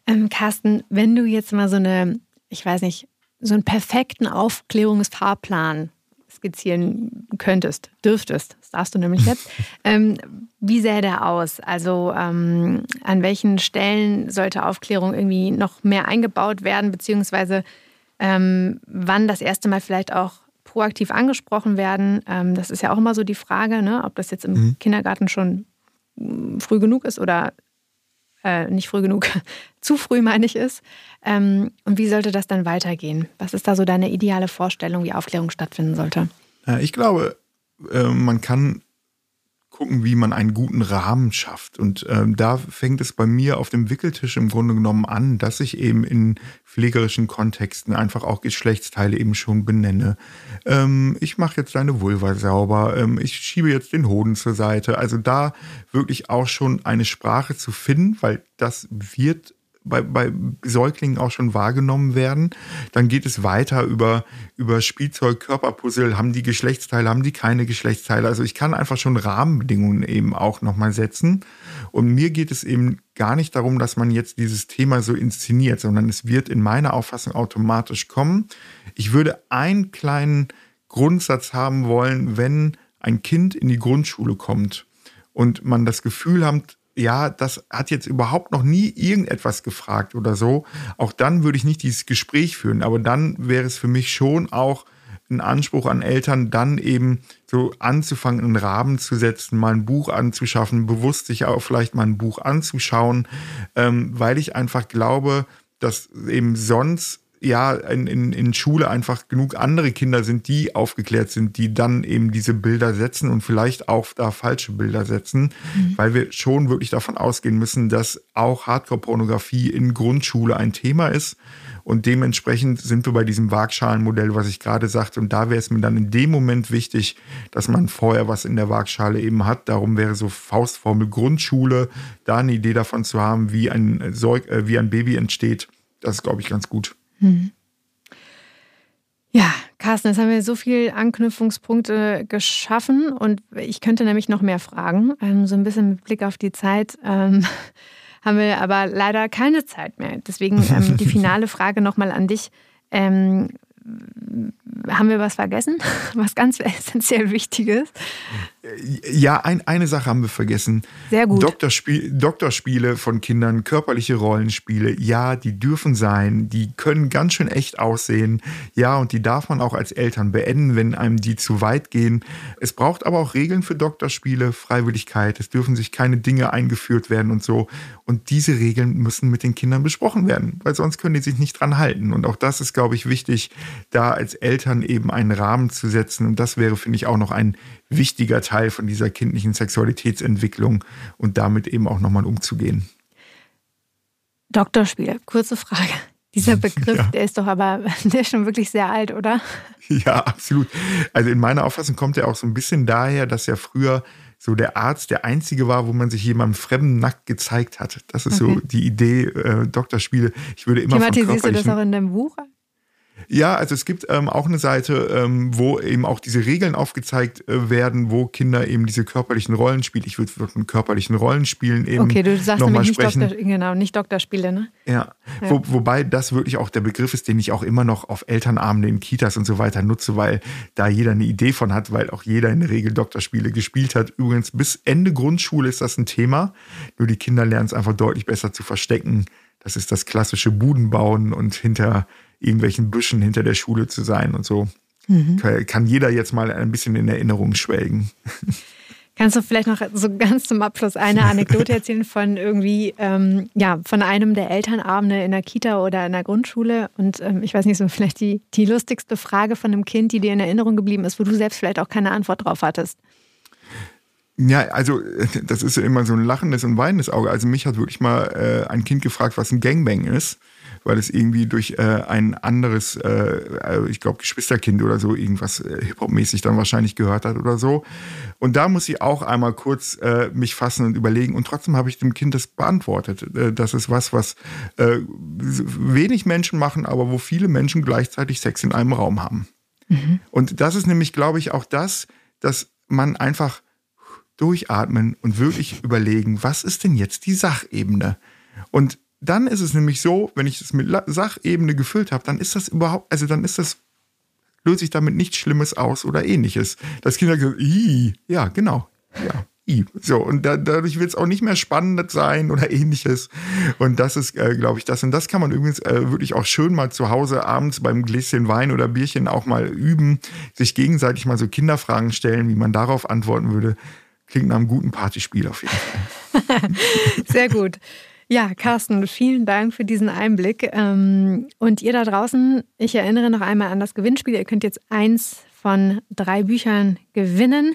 Speaker 2: Ähm, Carsten, wenn du jetzt mal so eine, ich weiß nicht, so einen perfekten Aufklärungsfahrplan skizzieren könntest, dürftest, das darfst du nämlich jetzt, ähm, wie sähe der aus? Also ähm, an welchen Stellen sollte Aufklärung irgendwie noch mehr eingebaut werden, beziehungsweise ähm, wann das erste Mal vielleicht auch proaktiv angesprochen werden? Ähm, das ist ja auch immer so die Frage, ne? ob das jetzt im mhm. Kindergarten schon mm, früh genug ist oder äh, nicht früh genug, zu früh meine ich ist. Ähm, und wie sollte das dann weitergehen? Was ist da so deine ideale Vorstellung, wie Aufklärung stattfinden sollte?
Speaker 1: Ich glaube, äh, man kann gucken, wie man einen guten Rahmen schafft. Und ähm, da fängt es bei mir auf dem Wickeltisch im Grunde genommen an, dass ich eben in pflegerischen Kontexten einfach auch Geschlechtsteile eben schon benenne. Ähm, ich mache jetzt deine Vulva sauber, ähm, ich schiebe jetzt den Hoden zur Seite. Also da wirklich auch schon eine Sprache zu finden, weil das wird bei, bei Säuglingen auch schon wahrgenommen werden. Dann geht es weiter über, über Spielzeug, Körperpuzzle, haben die Geschlechtsteile, haben die keine Geschlechtsteile. Also ich kann einfach schon Rahmenbedingungen eben auch nochmal setzen. Und mir geht es eben gar nicht darum, dass man jetzt dieses Thema so inszeniert, sondern es wird in meiner Auffassung automatisch kommen. Ich würde einen kleinen Grundsatz haben wollen, wenn ein Kind in die Grundschule kommt und man das Gefühl hat, ja, das hat jetzt überhaupt noch nie irgendetwas gefragt oder so, auch dann würde ich nicht dieses Gespräch führen. Aber dann wäre es für mich schon auch ein Anspruch an Eltern, dann eben so anzufangen, einen Rahmen zu setzen, mal ein Buch anzuschaffen, bewusst sich auch vielleicht mal ein Buch anzuschauen, ähm, weil ich einfach glaube, dass eben sonst ja in, in, in Schule einfach genug andere Kinder sind, die aufgeklärt sind, die dann eben diese Bilder setzen und vielleicht auch da falsche Bilder setzen, mhm. weil wir schon wirklich davon ausgehen müssen, dass auch Hardcore-Pornografie in Grundschule ein Thema ist. Und dementsprechend sind wir bei diesem Waagschalenmodell, was ich gerade sagte. Und da wäre es mir dann in dem Moment wichtig, dass man vorher was in der Waagschale eben hat. Darum wäre so Faustformel Grundschule, da eine Idee davon zu haben, wie ein, Säug äh, wie ein Baby entsteht. Das ist, glaube ich, ganz gut. Hm.
Speaker 2: Ja, Carsten, jetzt haben wir so viele Anknüpfungspunkte geschaffen und ich könnte nämlich noch mehr fragen. Ähm, so ein bisschen mit Blick auf die Zeit ähm, haben wir aber leider keine Zeit mehr. Deswegen ähm, die finale Frage nochmal an dich. Ähm, haben wir was vergessen? Was ganz essentiell Wichtiges?
Speaker 1: Ja, ein, eine Sache haben wir vergessen.
Speaker 2: Sehr gut.
Speaker 1: Doktorspiel, Doktorspiele von Kindern, körperliche Rollenspiele, ja, die dürfen sein, die können ganz schön echt aussehen. Ja, und die darf man auch als Eltern beenden, wenn einem die zu weit gehen. Es braucht aber auch Regeln für Doktorspiele, Freiwilligkeit. Es dürfen sich keine Dinge eingeführt werden und so. Und diese Regeln müssen mit den Kindern besprochen werden, weil sonst können die sich nicht dran halten. Und auch das ist, glaube ich, wichtig, da als Eltern eben einen Rahmen zu setzen. Und das wäre, finde ich, auch noch ein wichtiger Teil von dieser kindlichen Sexualitätsentwicklung und damit eben auch nochmal umzugehen.
Speaker 2: Doktorspiel, kurze Frage. Dieser Begriff, ja. der ist doch aber, der ist schon wirklich sehr alt, oder?
Speaker 1: Ja, absolut. Also in meiner Auffassung kommt er auch so ein bisschen daher, dass ja früher so der Arzt der einzige war, wo man sich jemandem fremden nackt gezeigt hat. Das ist okay. so die Idee äh, Doktorspiele. Ich würde immer
Speaker 2: Thematisierst du das auch in deinem Buch?
Speaker 1: Ja, also es gibt ähm, auch eine Seite, ähm, wo eben auch diese Regeln aufgezeigt äh, werden, wo Kinder eben diese körperlichen Rollenspiele, ich würde von körperlichen Rollenspielen eben
Speaker 2: Okay, du sagst
Speaker 1: nämlich
Speaker 2: nicht sprechen. Doktor, genau, nicht Doktorspiele, ne?
Speaker 1: Ja, ja. Wo, wobei das wirklich auch der Begriff ist, den ich auch immer noch auf Elternabenden in Kitas und so weiter nutze, weil da jeder eine Idee von hat, weil auch jeder in der Regel Doktorspiele gespielt hat. Übrigens, bis Ende Grundschule ist das ein Thema, nur die Kinder lernen es einfach deutlich besser zu verstecken. Das ist das klassische Budenbauen und hinter irgendwelchen Büschen hinter der Schule zu sein und so. Mhm. Kann jeder jetzt mal ein bisschen in Erinnerung schwelgen.
Speaker 2: Kannst du vielleicht noch so ganz zum Abschluss eine Anekdote erzählen von irgendwie, ähm, ja, von einem der Elternabende in der Kita oder in der Grundschule? Und ähm, ich weiß nicht, so vielleicht die, die lustigste Frage von einem Kind, die dir in Erinnerung geblieben ist, wo du selbst vielleicht auch keine Antwort drauf hattest.
Speaker 1: Ja, also das ist ja immer so ein lachendes und weinendes Auge. Also mich hat wirklich mal äh, ein Kind gefragt, was ein Gangbang ist weil es irgendwie durch äh, ein anderes, äh, äh ich glaube, Geschwisterkind oder so irgendwas äh, Hip-Hop-mäßig dann wahrscheinlich gehört hat oder so. Und da muss ich auch einmal kurz äh, mich fassen und überlegen. Und trotzdem habe ich dem Kind das beantwortet. Äh, das ist was, was äh, wenig Menschen machen, aber wo viele Menschen gleichzeitig Sex in einem Raum haben. Mhm. Und das ist nämlich, glaube ich, auch das, dass man einfach durchatmen und wirklich überlegen, was ist denn jetzt die Sachebene? Und dann ist es nämlich so, wenn ich es mit Sachebene gefüllt habe, dann ist das überhaupt, also dann ist das, löse ich damit nichts Schlimmes aus oder ähnliches. Das Kind sagt so, ja, genau, ja. So, und da, dadurch wird es auch nicht mehr spannend sein oder ähnliches. Und das ist, äh, glaube ich, das. Und das kann man übrigens äh, wirklich auch schön mal zu Hause abends beim Gläschen Wein oder Bierchen auch mal üben, sich gegenseitig mal so Kinderfragen stellen, wie man darauf antworten würde. Klingt nach einem guten Partyspiel auf jeden Fall.
Speaker 2: Sehr gut. Ja, Carsten, vielen Dank für diesen Einblick. Ähm, und ihr da draußen, ich erinnere noch einmal an das Gewinnspiel. Ihr könnt jetzt eins von drei Büchern gewinnen.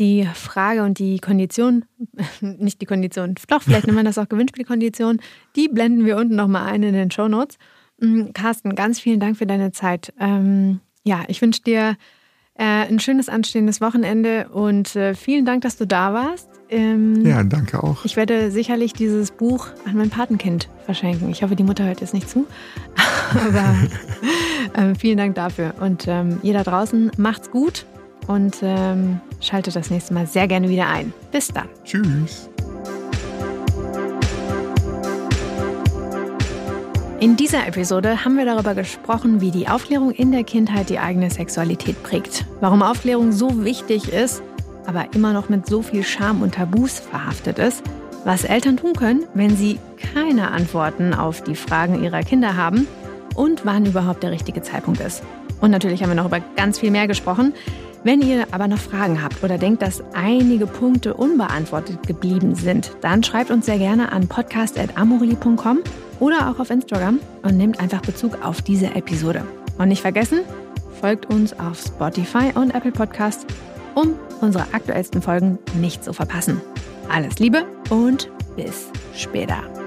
Speaker 2: Die Frage und die Kondition, nicht die Kondition, doch, vielleicht nennen wir das auch Gewinnspielkondition, die blenden wir unten nochmal ein in den Show Notes. Mm, Carsten, ganz vielen Dank für deine Zeit. Ähm, ja, ich wünsche dir äh, ein schönes anstehendes Wochenende und äh, vielen Dank, dass du da warst.
Speaker 1: Ähm, ja, danke auch.
Speaker 2: Ich werde sicherlich dieses Buch an mein Patenkind verschenken. Ich hoffe, die Mutter hört jetzt nicht zu. Aber äh, vielen Dank dafür. Und ähm, ihr da draußen macht's gut und ähm, schaltet das nächste Mal sehr gerne wieder ein. Bis dann.
Speaker 1: Tschüss.
Speaker 2: In dieser Episode haben wir darüber gesprochen, wie die Aufklärung in der Kindheit die eigene Sexualität prägt, warum Aufklärung so wichtig ist, aber immer noch mit so viel Scham und Tabus verhaftet ist, was Eltern tun können, wenn sie keine Antworten auf die Fragen ihrer Kinder haben und wann überhaupt der richtige Zeitpunkt ist. Und natürlich haben wir noch über ganz viel mehr gesprochen. Wenn ihr aber noch Fragen habt oder denkt, dass einige Punkte unbeantwortet geblieben sind, dann schreibt uns sehr gerne an podcast.amoreli.com oder auch auf Instagram und nehmt einfach Bezug auf diese Episode. Und nicht vergessen, folgt uns auf Spotify und Apple Podcast, um unsere aktuellsten Folgen nicht zu verpassen. Alles Liebe und bis später.